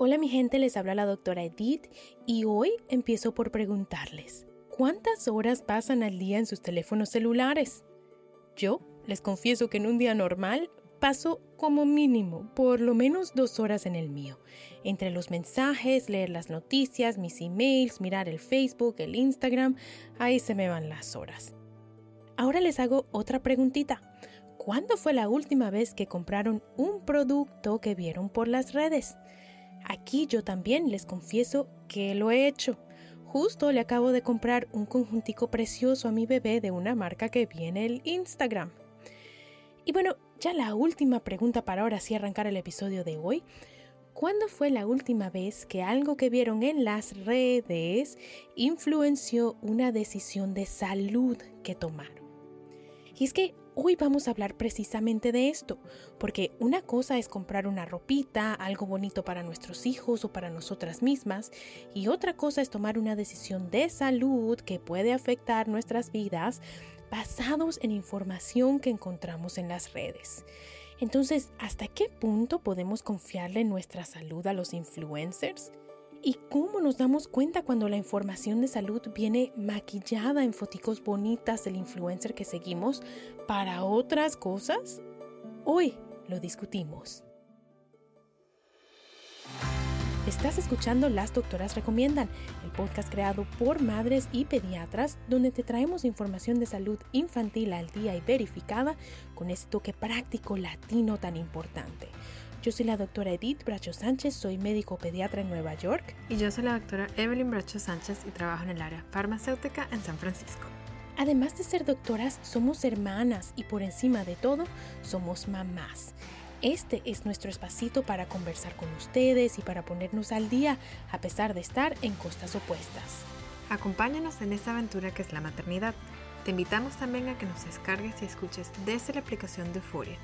Hola mi gente, les habla la doctora Edith y hoy empiezo por preguntarles, ¿cuántas horas pasan al día en sus teléfonos celulares? Yo les confieso que en un día normal paso como mínimo por lo menos dos horas en el mío, entre los mensajes, leer las noticias, mis emails, mirar el Facebook, el Instagram, ahí se me van las horas. Ahora les hago otra preguntita. ¿Cuándo fue la última vez que compraron un producto que vieron por las redes? Aquí yo también les confieso que lo he hecho. Justo le acabo de comprar un conjuntico precioso a mi bebé de una marca que viene el Instagram. Y bueno, ya la última pregunta para ahora sí arrancar el episodio de hoy. ¿Cuándo fue la última vez que algo que vieron en las redes influenció una decisión de salud que tomaron? Y es que Hoy vamos a hablar precisamente de esto, porque una cosa es comprar una ropita, algo bonito para nuestros hijos o para nosotras mismas, y otra cosa es tomar una decisión de salud que puede afectar nuestras vidas basados en información que encontramos en las redes. Entonces, ¿hasta qué punto podemos confiarle nuestra salud a los influencers? ¿Y cómo nos damos cuenta cuando la información de salud viene maquillada en foticos bonitas del influencer que seguimos para otras cosas? Hoy lo discutimos. Estás escuchando Las Doctoras Recomiendan, el podcast creado por madres y pediatras donde te traemos información de salud infantil al día y verificada con ese toque práctico latino tan importante. Yo soy la doctora Edith Bracho Sánchez, soy médico pediatra en Nueva York. Y yo soy la doctora Evelyn Bracho Sánchez y trabajo en el área farmacéutica en San Francisco. Además de ser doctoras, somos hermanas y por encima de todo, somos mamás. Este es nuestro espacito para conversar con ustedes y para ponernos al día a pesar de estar en costas opuestas. Acompáñanos en esta aventura que es la maternidad. Te invitamos también a que nos descargues y escuches desde la aplicación de Euforia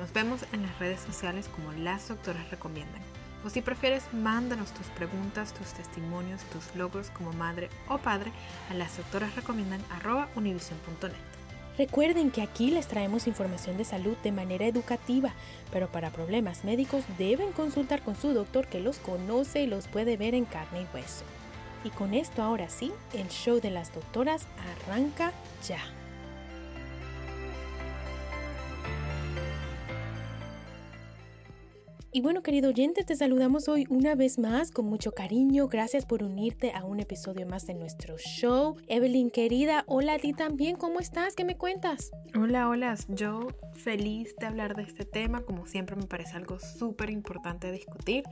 nos vemos en las redes sociales como las doctoras recomiendan. O si prefieres, mándanos tus preguntas, tus testimonios, tus logros como madre o padre a las doctoras. Recuerden que aquí les traemos información de salud de manera educativa, pero para problemas médicos deben consultar con su doctor que los conoce y los puede ver en carne y hueso. Y con esto ahora sí, el show de las doctoras arranca ya. Y bueno, querido oyente, te saludamos hoy una vez más con mucho cariño. Gracias por unirte a un episodio más de nuestro show. Evelyn, querida, hola a ti también. ¿Cómo estás? ¿Qué me cuentas? Hola, hola. Yo feliz de hablar de este tema. Como siempre, me parece algo súper importante discutir.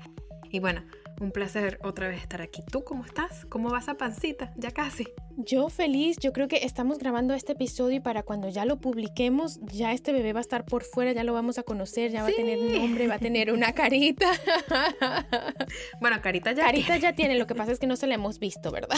Y bueno, un placer otra vez estar aquí. ¿Tú cómo estás? ¿Cómo vas a pancita? Ya casi. Yo feliz, yo creo que estamos grabando este episodio y para cuando ya lo publiquemos, ya este bebé va a estar por fuera, ya lo vamos a conocer, ya va a tener nombre, va a tener una carita. bueno, carita ya Carita ya tiene, lo que pasa es que no se la hemos visto, ¿verdad?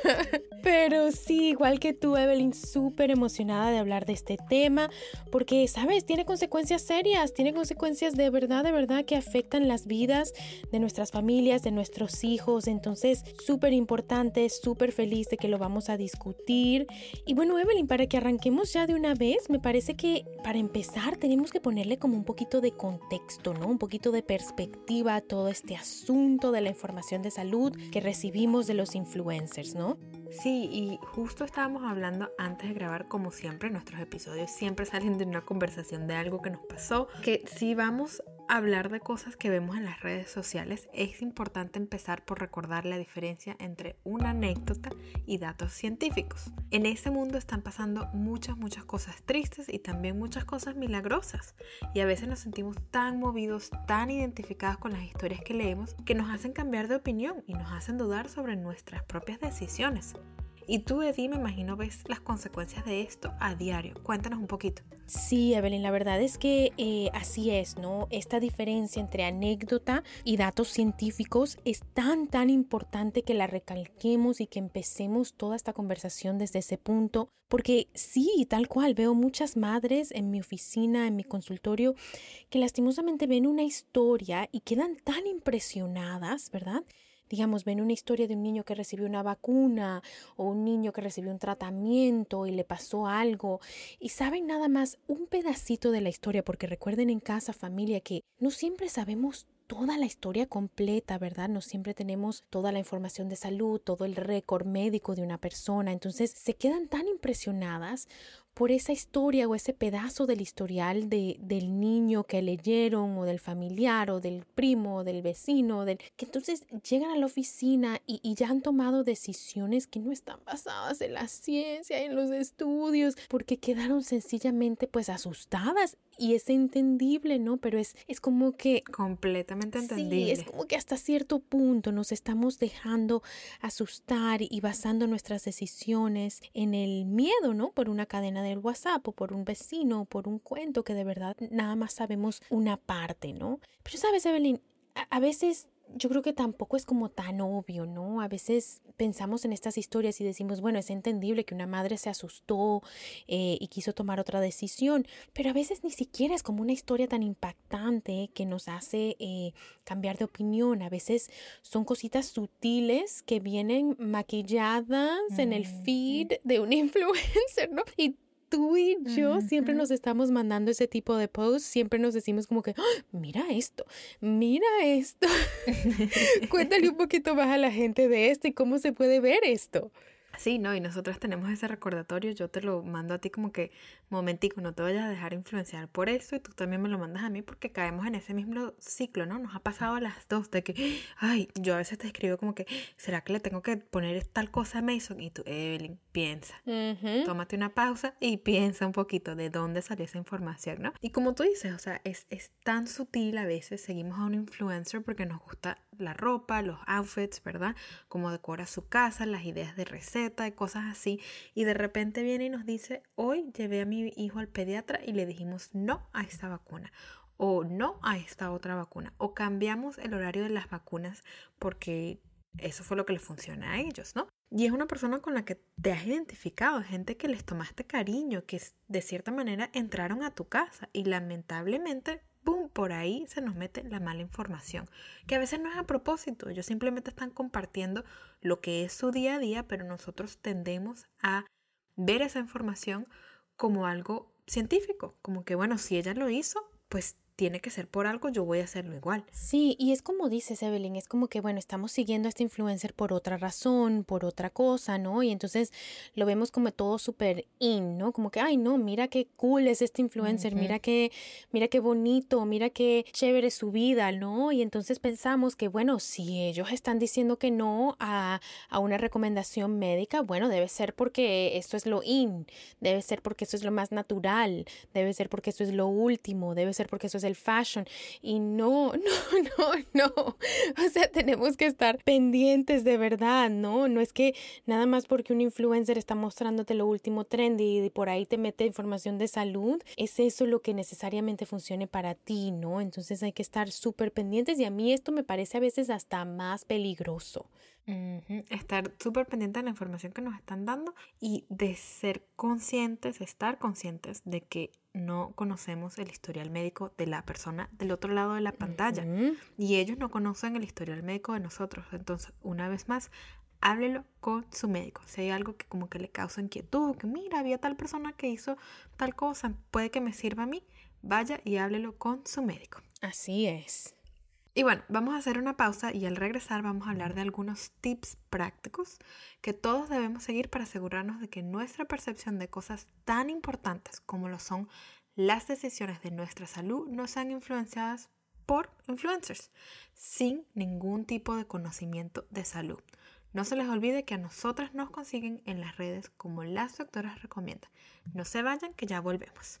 Pero sí, igual que tú, Evelyn, súper emocionada de hablar de este tema, porque, ¿sabes? Tiene consecuencias serias, tiene consecuencias de verdad, de verdad que afectan las vidas de nuestras familias, de nuestros hijos, entonces súper importante, súper feliz de que lo vamos a discutir. Y bueno, Evelyn, para que arranquemos ya de una vez, me parece que para empezar tenemos que ponerle como un poquito de contexto, ¿no? Un poquito de perspectiva a todo este asunto de la información de salud que recibimos de los influencers, ¿no? Sí, y justo estábamos hablando antes de grabar, como siempre, nuestros episodios siempre salen de una conversación de algo que nos pasó, que si vamos hablar de cosas que vemos en las redes sociales, es importante empezar por recordar la diferencia entre una anécdota y datos científicos. En ese mundo están pasando muchas, muchas cosas tristes y también muchas cosas milagrosas. Y a veces nos sentimos tan movidos, tan identificados con las historias que leemos, que nos hacen cambiar de opinión y nos hacen dudar sobre nuestras propias decisiones. Y tú, Eddie, me imagino ves las consecuencias de esto a diario. Cuéntanos un poquito. Sí, Evelyn, la verdad es que eh, así es, ¿no? Esta diferencia entre anécdota y datos científicos es tan, tan importante que la recalquemos y que empecemos toda esta conversación desde ese punto, porque sí, tal cual, veo muchas madres en mi oficina, en mi consultorio, que lastimosamente ven una historia y quedan tan impresionadas, ¿verdad? Digamos, ven una historia de un niño que recibió una vacuna o un niño que recibió un tratamiento y le pasó algo y saben nada más un pedacito de la historia, porque recuerden en casa, familia, que no siempre sabemos toda la historia completa, ¿verdad? No siempre tenemos toda la información de salud, todo el récord médico de una persona. Entonces se quedan tan impresionadas por esa historia o ese pedazo del historial de, del niño que leyeron o del familiar o del primo o del vecino, del, que entonces llegan a la oficina y, y ya han tomado decisiones que no están basadas en la ciencia, en los estudios, porque quedaron sencillamente pues asustadas y es entendible, ¿no? Pero es, es como que... Completamente entendible. Sí, es como que hasta cierto punto nos estamos dejando asustar y basando nuestras decisiones en el miedo, ¿no? Por una cadena del WhatsApp o por un vecino o por un cuento que de verdad nada más sabemos una parte, ¿no? Pero sabes, Evelyn, a, a veces yo creo que tampoco es como tan obvio, ¿no? A veces pensamos en estas historias y decimos, bueno, es entendible que una madre se asustó eh, y quiso tomar otra decisión, pero a veces ni siquiera es como una historia tan impactante que nos hace eh, cambiar de opinión. A veces son cositas sutiles que vienen maquilladas en el feed de un influencer, ¿no? Y tú y yo siempre nos estamos mandando ese tipo de posts, siempre nos decimos como que, ¡Ah! mira esto, mira esto. Cuéntale un poquito más a la gente de esto y cómo se puede ver esto. Sí, no, y nosotras tenemos ese recordatorio, yo te lo mando a ti como que, momentico, no te vayas a dejar influenciar por eso y tú también me lo mandas a mí porque caemos en ese mismo ciclo, ¿no? Nos ha pasado a las dos de que, ay, yo a veces te escribo como que, ¿será que le tengo que poner tal cosa a Mason? Y tú, Evelyn, piensa, tómate una pausa y piensa un poquito de dónde salió esa información, ¿no? Y como tú dices, o sea, es, es tan sutil a veces, seguimos a un influencer porque nos gusta la ropa, los outfits, ¿verdad? Cómo decora su casa, las ideas de receta y cosas así. Y de repente viene y nos dice, hoy llevé a mi hijo al pediatra y le dijimos no a esta vacuna o no a esta otra vacuna o cambiamos el horario de las vacunas porque eso fue lo que le funciona a ellos, ¿no? Y es una persona con la que te has identificado, gente que les tomaste cariño, que de cierta manera entraron a tu casa y lamentablemente ¡pum! Por ahí se nos mete la mala información, que a veces no es a propósito, ellos simplemente están compartiendo lo que es su día a día, pero nosotros tendemos a ver esa información como algo científico, como que bueno, si ella lo hizo, pues tiene que ser por algo, yo voy a hacerlo igual. Sí, y es como dices, Evelyn, es como que, bueno, estamos siguiendo a este influencer por otra razón, por otra cosa, ¿no? Y entonces lo vemos como todo súper in, ¿no? Como que, ay, no, mira qué cool es este influencer, mira qué, mira qué bonito, mira qué chévere su vida, ¿no? Y entonces pensamos que, bueno, si ellos están diciendo que no a, a una recomendación médica, bueno, debe ser porque esto es lo in, debe ser porque eso es lo más natural, debe ser porque eso es lo último, debe ser porque eso es el fashion. Y no, no, no, no. O sea, tenemos que estar pendientes de verdad, ¿no? No es que nada más porque un influencer está mostrándote lo último trendy y por ahí te mete información de salud, es eso lo que necesariamente funcione para ti, ¿no? Entonces hay que estar súper pendientes y a mí esto me parece a veces hasta más peligroso. Estar súper pendiente de la información que nos están dando y de ser conscientes, estar conscientes de que no conocemos el historial médico de la persona del otro lado de la pantalla y ellos no conocen el historial médico de nosotros. Entonces, una vez más, háblelo con su médico. Si hay algo que como que le causa inquietud, que mira, había tal persona que hizo tal cosa, puede que me sirva a mí, vaya y háblelo con su médico. Así es. Y bueno, vamos a hacer una pausa y al regresar vamos a hablar de algunos tips prácticos que todos debemos seguir para asegurarnos de que nuestra percepción de cosas tan importantes como lo son las decisiones de nuestra salud no sean influenciadas por influencers sin ningún tipo de conocimiento de salud. No se les olvide que a nosotras nos consiguen en las redes como las doctoras recomiendan. No se vayan que ya volvemos.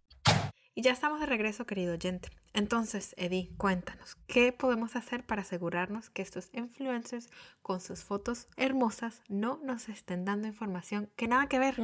Y ya estamos de regreso, querido oyente. Entonces, Eddie, cuéntanos, ¿qué podemos hacer para asegurarnos que estos influencers con sus fotos hermosas no nos estén dando información que nada que ver?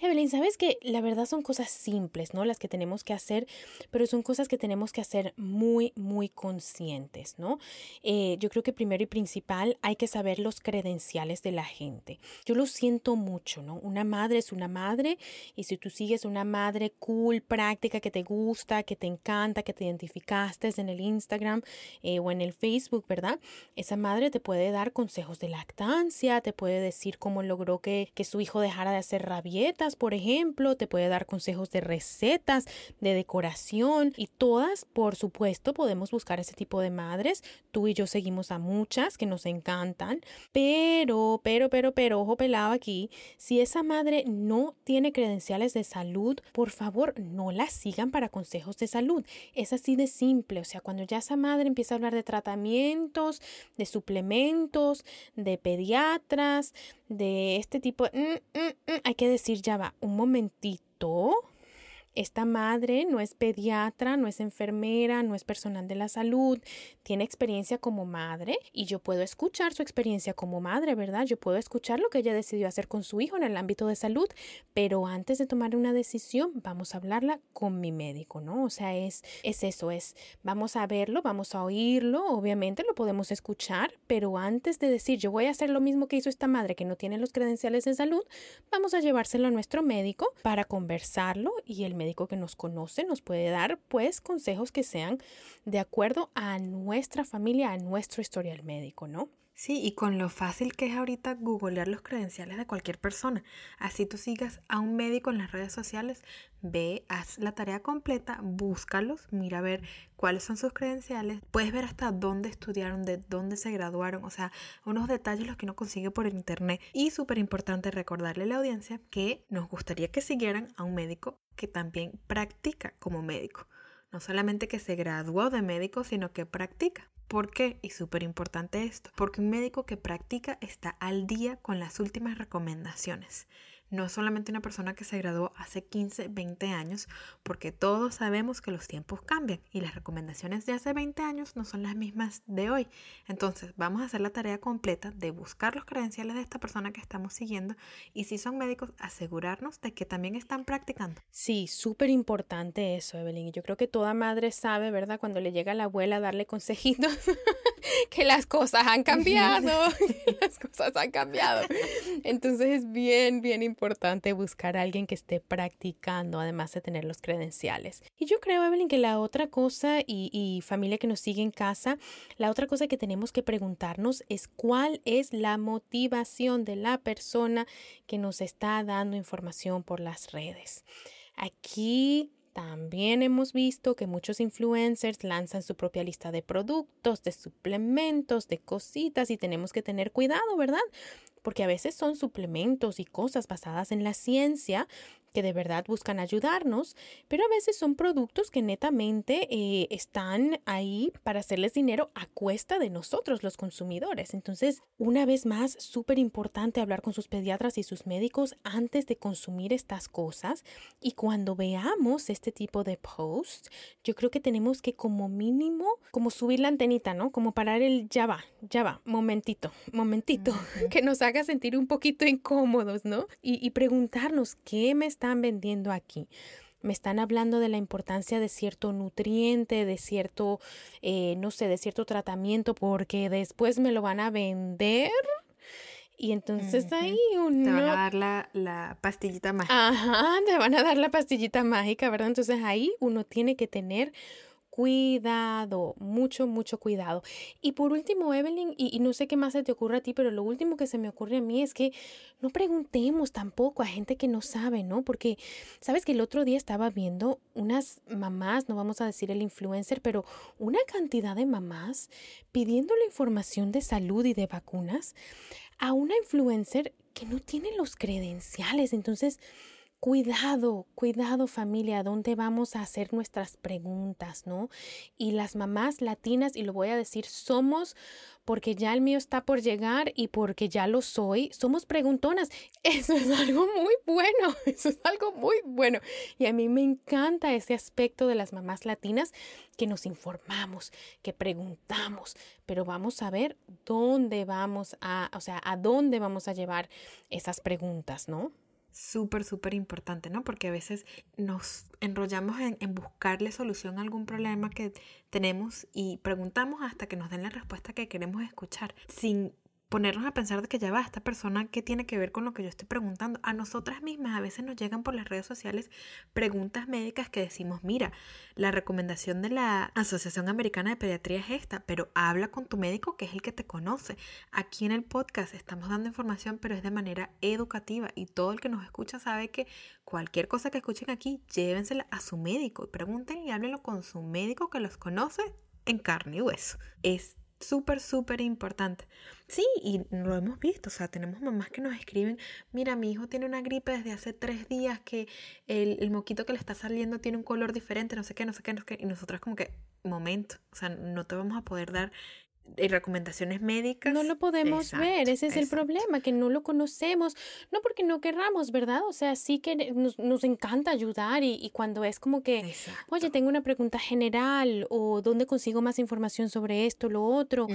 Evelyn, sabes que la verdad son cosas simples, ¿no? Las que tenemos que hacer, pero son cosas que tenemos que hacer muy, muy conscientes, ¿no? Eh, yo creo que primero y principal hay que saber los credenciales de la gente. Yo lo siento mucho, ¿no? Una madre es una madre y si tú sigues una madre cool, práctica, que te gusta, que te encanta, que te identificaste en el Instagram eh, o en el Facebook, ¿verdad? Esa madre te puede dar consejos de lactancia, te puede decir cómo logró que, que su hijo dejara de hacer rabietas, por ejemplo, te puede dar consejos de recetas, de decoración y todas, por supuesto, podemos buscar ese tipo de madres. Tú y yo seguimos a muchas que nos encantan, pero, pero, pero, pero, ojo pelado aquí, si esa madre no tiene credenciales de salud, por favor, no la sigan para consejos de salud. Es así de simple, o sea, cuando ya esa madre empieza a hablar de tratamientos, de suplementos, de pediatras, de este tipo, mm, mm, mm, hay que decir, ya va, un momentito esta madre no es pediatra, no es enfermera, no es personal de la salud, tiene experiencia como madre y yo puedo escuchar su experiencia como madre, ¿verdad? Yo puedo escuchar lo que ella decidió hacer con su hijo en el ámbito de salud, pero antes de tomar una decisión vamos a hablarla con mi médico, ¿no? O sea, es, es eso, es vamos a verlo, vamos a oírlo, obviamente lo podemos escuchar, pero antes de decir yo voy a hacer lo mismo que hizo esta madre que no tiene los credenciales de salud, vamos a llevárselo a nuestro médico para conversarlo y el médico que nos conoce nos puede dar pues consejos que sean de acuerdo a nuestra familia, a nuestro historial médico, ¿no? Sí, y con lo fácil que es ahorita googlear los credenciales de cualquier persona. Así tú sigas a un médico en las redes sociales, ve, haz la tarea completa, búscalos, mira a ver cuáles son sus credenciales, puedes ver hasta dónde estudiaron, de dónde se graduaron, o sea, unos detalles los que uno consigue por internet. Y súper importante recordarle a la audiencia que nos gustaría que siguieran a un médico que también practica como médico. No solamente que se graduó de médico, sino que practica. ¿Por qué? Y súper importante esto, porque un médico que practica está al día con las últimas recomendaciones no solamente una persona que se graduó hace 15, 20 años, porque todos sabemos que los tiempos cambian y las recomendaciones de hace 20 años no son las mismas de hoy. Entonces, vamos a hacer la tarea completa de buscar los credenciales de esta persona que estamos siguiendo y si son médicos, asegurarnos de que también están practicando. Sí, súper importante eso, Evelyn. Yo creo que toda madre sabe, ¿verdad? Cuando le llega a la abuela a darle consejitos, que las cosas han cambiado, las cosas han cambiado. Entonces es bien, bien importante importante buscar a alguien que esté practicando, además de tener los credenciales. Y yo creo, Evelyn, que la otra cosa, y, y familia que nos sigue en casa, la otra cosa que tenemos que preguntarnos es cuál es la motivación de la persona que nos está dando información por las redes. Aquí también hemos visto que muchos influencers lanzan su propia lista de productos, de suplementos, de cositas y tenemos que tener cuidado, ¿verdad? Porque a veces son suplementos y cosas basadas en la ciencia que de verdad buscan ayudarnos, pero a veces son productos que netamente eh, están ahí para hacerles dinero a cuesta de nosotros los consumidores. Entonces, una vez más, súper importante hablar con sus pediatras y sus médicos antes de consumir estas cosas y cuando veamos este tipo de posts, yo creo que tenemos que como mínimo, como subir la antenita, ¿no? Como parar el ya va, ya va, momentito, momentito, que nos haga sentir un poquito incómodos, ¿no? Y, y preguntarnos qué me está vendiendo aquí? Me están hablando de la importancia de cierto nutriente, de cierto, eh, no sé, de cierto tratamiento, porque después me lo van a vender. Y entonces ahí uno... Te van a dar la, la, pastillita mágica. Ajá, te van a dar la pastillita mágica, ¿verdad? Entonces ahí uno tiene que tener cuidado, mucho, mucho cuidado. Y por último, Evelyn, y, no sé qué más se te ocurre a ti, pero lo último que se me ocurre a mí es que no preguntemos tampoco a gente que no sabe, ¿no? Porque, sabes que el otro día estaba viendo unas mamás, no vamos a decir el influencer, pero una cantidad de mamás pidiendo la información de salud y de vacunas a una influencer que no tiene los credenciales. Entonces, Cuidado, cuidado familia, ¿dónde vamos a hacer nuestras preguntas, no? Y las mamás latinas, y lo voy a decir, somos, porque ya el mío está por llegar y porque ya lo soy, somos preguntonas. Eso es algo muy bueno, eso es algo muy bueno. Y a mí me encanta ese aspecto de las mamás latinas, que nos informamos, que preguntamos, pero vamos a ver dónde vamos a, o sea, a dónde vamos a llevar esas preguntas, ¿no? Súper, súper importante, ¿no? Porque a veces nos enrollamos en, en, buscarle solución a algún problema que tenemos y preguntamos hasta que nos den la respuesta que queremos escuchar, sin ponernos a pensar de que ya va, esta persona, ¿qué tiene que ver con lo que yo estoy preguntando? A nosotras mismas a veces nos llegan por las redes sociales preguntas médicas que decimos, mira, la recomendación de la Asociación Americana de Pediatría es esta, pero habla con tu médico que es el que te conoce. Aquí en el podcast estamos dando información, pero es de manera educativa y todo el que nos escucha sabe que cualquier cosa que escuchen aquí, llévensela a su médico y pregunten y háblenlo con su médico que los conoce en carne y hueso. Es súper, súper importante. Sí, y lo hemos visto, o sea, tenemos mamás que nos escriben, mira, mi hijo tiene una gripe desde hace tres días, que el, el moquito que le está saliendo tiene un color diferente, no sé qué, no sé qué, no sé qué, y nosotras como que, momento, o sea, no te vamos a poder dar y recomendaciones médicas. No lo podemos ver, ese es el problema, que no lo conocemos, no porque no querramos, ¿verdad? O sea, sí que nos, nos encanta ayudar y, y, cuando es como que, oye, tengo una pregunta general o dónde consigo más información sobre esto, lo otro,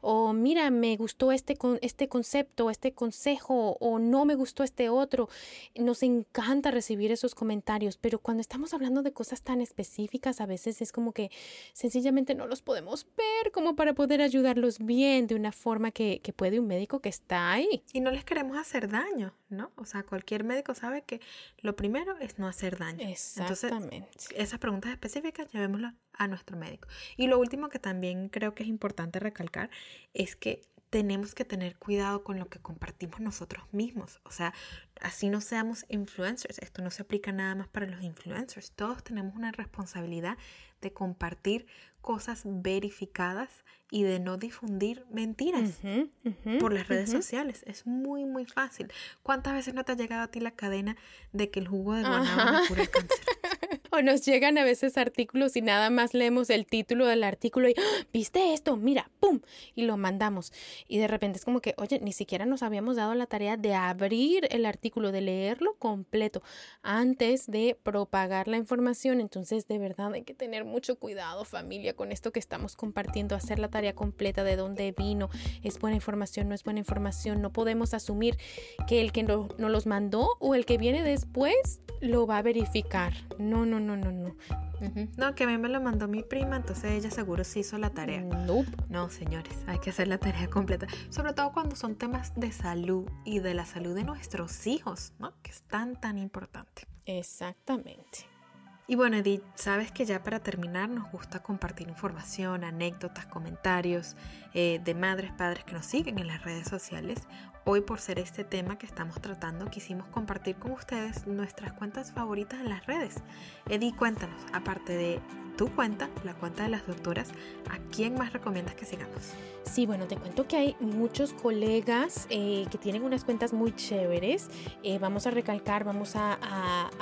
o mira, me gustó este, con, este concepto, este consejo, o no me gustó este otro. Nos encanta recibir esos comentarios, pero cuando estamos hablando de cosas tan específicas, a veces es como que sencillamente no los podemos ver como para poder ayudar ayudarlos bien de una forma que, que, puede un médico que está ahí. Y no les queremos hacer daño, ¿no? O sea, cualquier médico sabe que lo primero es no hacer daño. Exactamente. Entonces, esas preguntas específicas llevémoslas a nuestro médico. Y lo último que también creo que es importante recalcar es que tenemos que tener cuidado con lo que compartimos nosotros mismos. O sea, así no seamos influencers. Esto no se aplica nada más para los influencers. Todos tenemos una responsabilidad de compartir cosas verificadas y de no difundir mentiras por las redes sociales. Es muy, muy fácil. ¿Cuántas veces no te ha llegado a ti la cadena de que el jugo de guanábana cura el cáncer? o nos llegan a veces artículos y nada más leemos el título del artículo y ¡Ah! ¿viste esto? Mira, ¡pum! Y lo mandamos. Y de repente es como que, oye, ni siquiera nos habíamos dado la tarea de abrir el artículo, de leerlo completo antes de propagar la información. Entonces, de verdad hay que tener mucho cuidado, familia, con esto que estamos compartiendo, hacer la tarea completa de dónde vino, es buena información, no es buena información. No podemos asumir que el que no, no los mandó o el que viene después lo va a verificar. No, no, no, no, no. No, que a mí me lo mandó mi prima, entonces ella seguro sí hizo la tarea. Nope. No, señores, hay que hacer la tarea completa. Sobre todo cuando son temas de salud y de la salud de nuestros hijos, ¿no? Que es tan, tan importante. Exactamente. Y bueno, Edith, sabes que ya para terminar nos gusta compartir información, anécdotas, comentarios eh, de madres, padres que nos siguen en las redes sociales. Hoy por ser este tema que estamos tratando, quisimos compartir con ustedes nuestras cuentas favoritas en las redes. Edith, cuéntanos, aparte de tu cuenta, la cuenta de las doctoras, ¿a quién más recomiendas que sigamos? Sí, bueno, te cuento que hay muchos colegas eh, que tienen unas cuentas muy chéveres. Eh, vamos a recalcar, vamos a,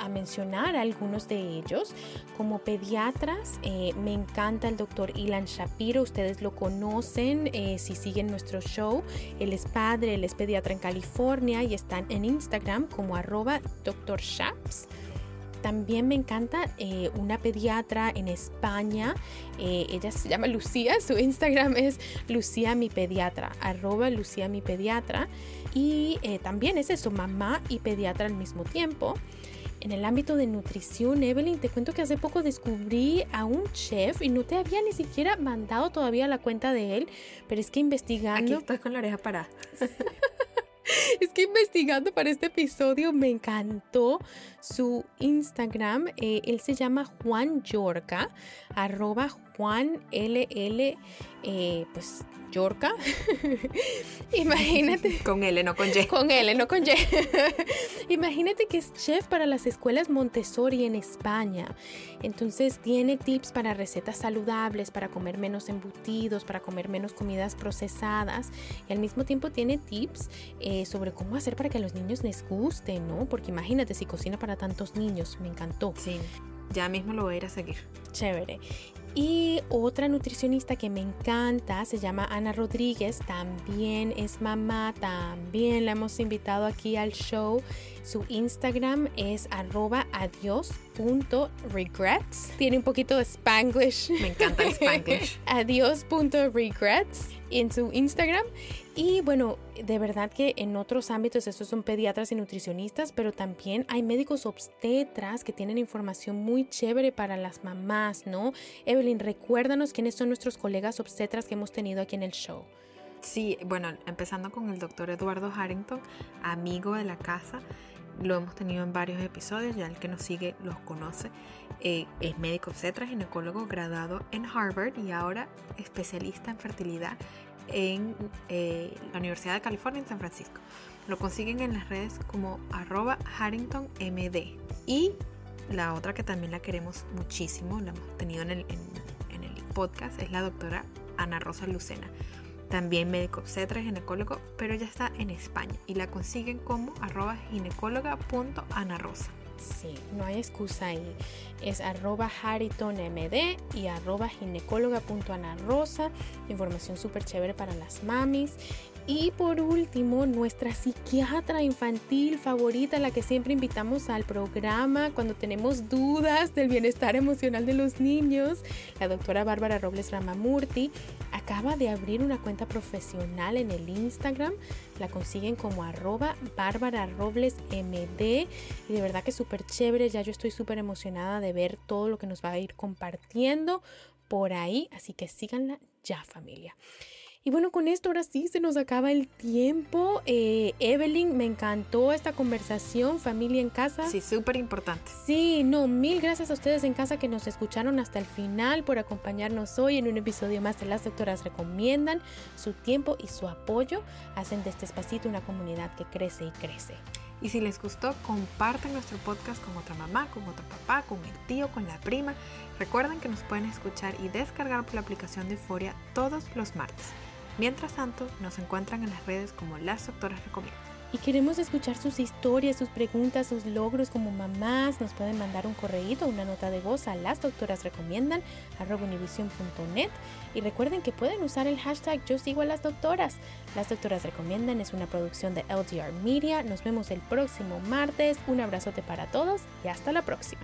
mencionar algunos de ellos. Como pediatras, eh, me encanta el doctor Ilan Shapiro, ustedes lo conocen si siguen nuestro show. Él es padre, él es pediatra en California y están en Instagram como arroba doctor Shaps. También me encanta eh, una pediatra en España, eh, ella se llama Lucía, su Instagram es Lucía mi pediatra, arroba Lucía mi pediatra. Y eh, también es eso, mamá y pediatra al mismo tiempo. En el ámbito de nutrición, Evelyn, te cuento que hace poco descubrí a un chef y no te había ni siquiera mandado todavía la cuenta de él, pero es que investigando... Aquí estás con la oreja parada. es que investigando para este episodio me encantó su Instagram. Eh, él se llama Juan Yorca, arroba Juan LL, eh, pues Yorca. Imagínate. Con L, no con Y. Con L, no con Y. Imagínate que es chef para las escuelas Montessori en España. Entonces tiene tips para recetas saludables, para comer menos embutidos, para comer menos comidas procesadas. Y al mismo tiempo tiene tips eh, sobre cómo hacer para que a los niños les guste, ¿no? Porque imagínate si cocina para tantos niños. Me encantó. Sí. Ya mismo lo voy a ir a seguir. Chévere. Y otra nutricionista que me encanta se llama Ana Rodríguez, también es mamá, también la hemos invitado aquí al show. Su Instagram es arroba adios.regrets. Tiene un poquito de spanglish. Me encanta el spanglish. adios.regrets en su Instagram. Y bueno, de verdad que en otros ámbitos estos son pediatras y nutricionistas, pero también hay médicos obstetras que tienen información muy chévere para las mamás, ¿no? Evelyn, recuérdanos quiénes son nuestros colegas obstetras que hemos tenido aquí en el show. Sí, bueno, empezando con el doctor Eduardo Harrington, amigo de la casa. Lo hemos tenido en varios episodios, ya el que nos sigue los conoce. Eh, es médico obstetra, ginecólogo graduado en Harvard y ahora especialista en fertilidad en eh, la Universidad de California en San Francisco. Lo consiguen en las redes como arroba HarringtonMD. Y la otra que también la queremos muchísimo, la hemos tenido en el, podcast, es la doctora Ana Rosa Lucena. También médico obstetra, ginecólogo, pero ya está en España y la consiguen como arroba ginecóloga.anarosa. Sí, no hay excusa ahí. Es arroba haritonmd y arroba ginecóloga.anarosa. Información súper chévere para las mamis. Y por último, nuestra psiquiatra infantil favorita, la que siempre invitamos al programa cuando tenemos dudas del bienestar emocional de los niños, la doctora Bárbara Robles Ramamurti, acaba de abrir una cuenta profesional en el Instagram. La consiguen como arroba Bárbara Robles MD. Y de verdad que súper chévere. Ya yo estoy súper emocionada de ver todo lo que nos va a ir compartiendo por ahí. Así que síganla ya familia. Y bueno, con esto ahora sí se nos acaba el tiempo. Eh, Evelyn, me encantó esta conversación, familia en casa. Sí, súper importante. Sí, no, mil gracias a ustedes en casa que nos escucharon hasta el final por acompañarnos hoy en un episodio más de Las Doctoras Recomiendan. Su tiempo y su apoyo hacen de este espacito una comunidad que crece y crece. Y si les gustó, compartan nuestro podcast con otra mamá, con otro papá, con el tío, con la prima. Recuerden que nos pueden escuchar y descargar por la aplicación de Euforia todos los martes. Mientras tanto, nos encuentran en las redes como Las Doctoras Recomiendan. Y queremos escuchar sus historias, sus preguntas, sus logros como mamás. Nos pueden mandar un correíto, una nota de voz a las doctoras recomiendan univision.net y recuerden que pueden usar el hashtag yo sigo a las doctoras. Las doctoras recomiendan es una producción de LGR Media. Nos vemos el próximo martes. Un abrazote para todos y hasta la próxima.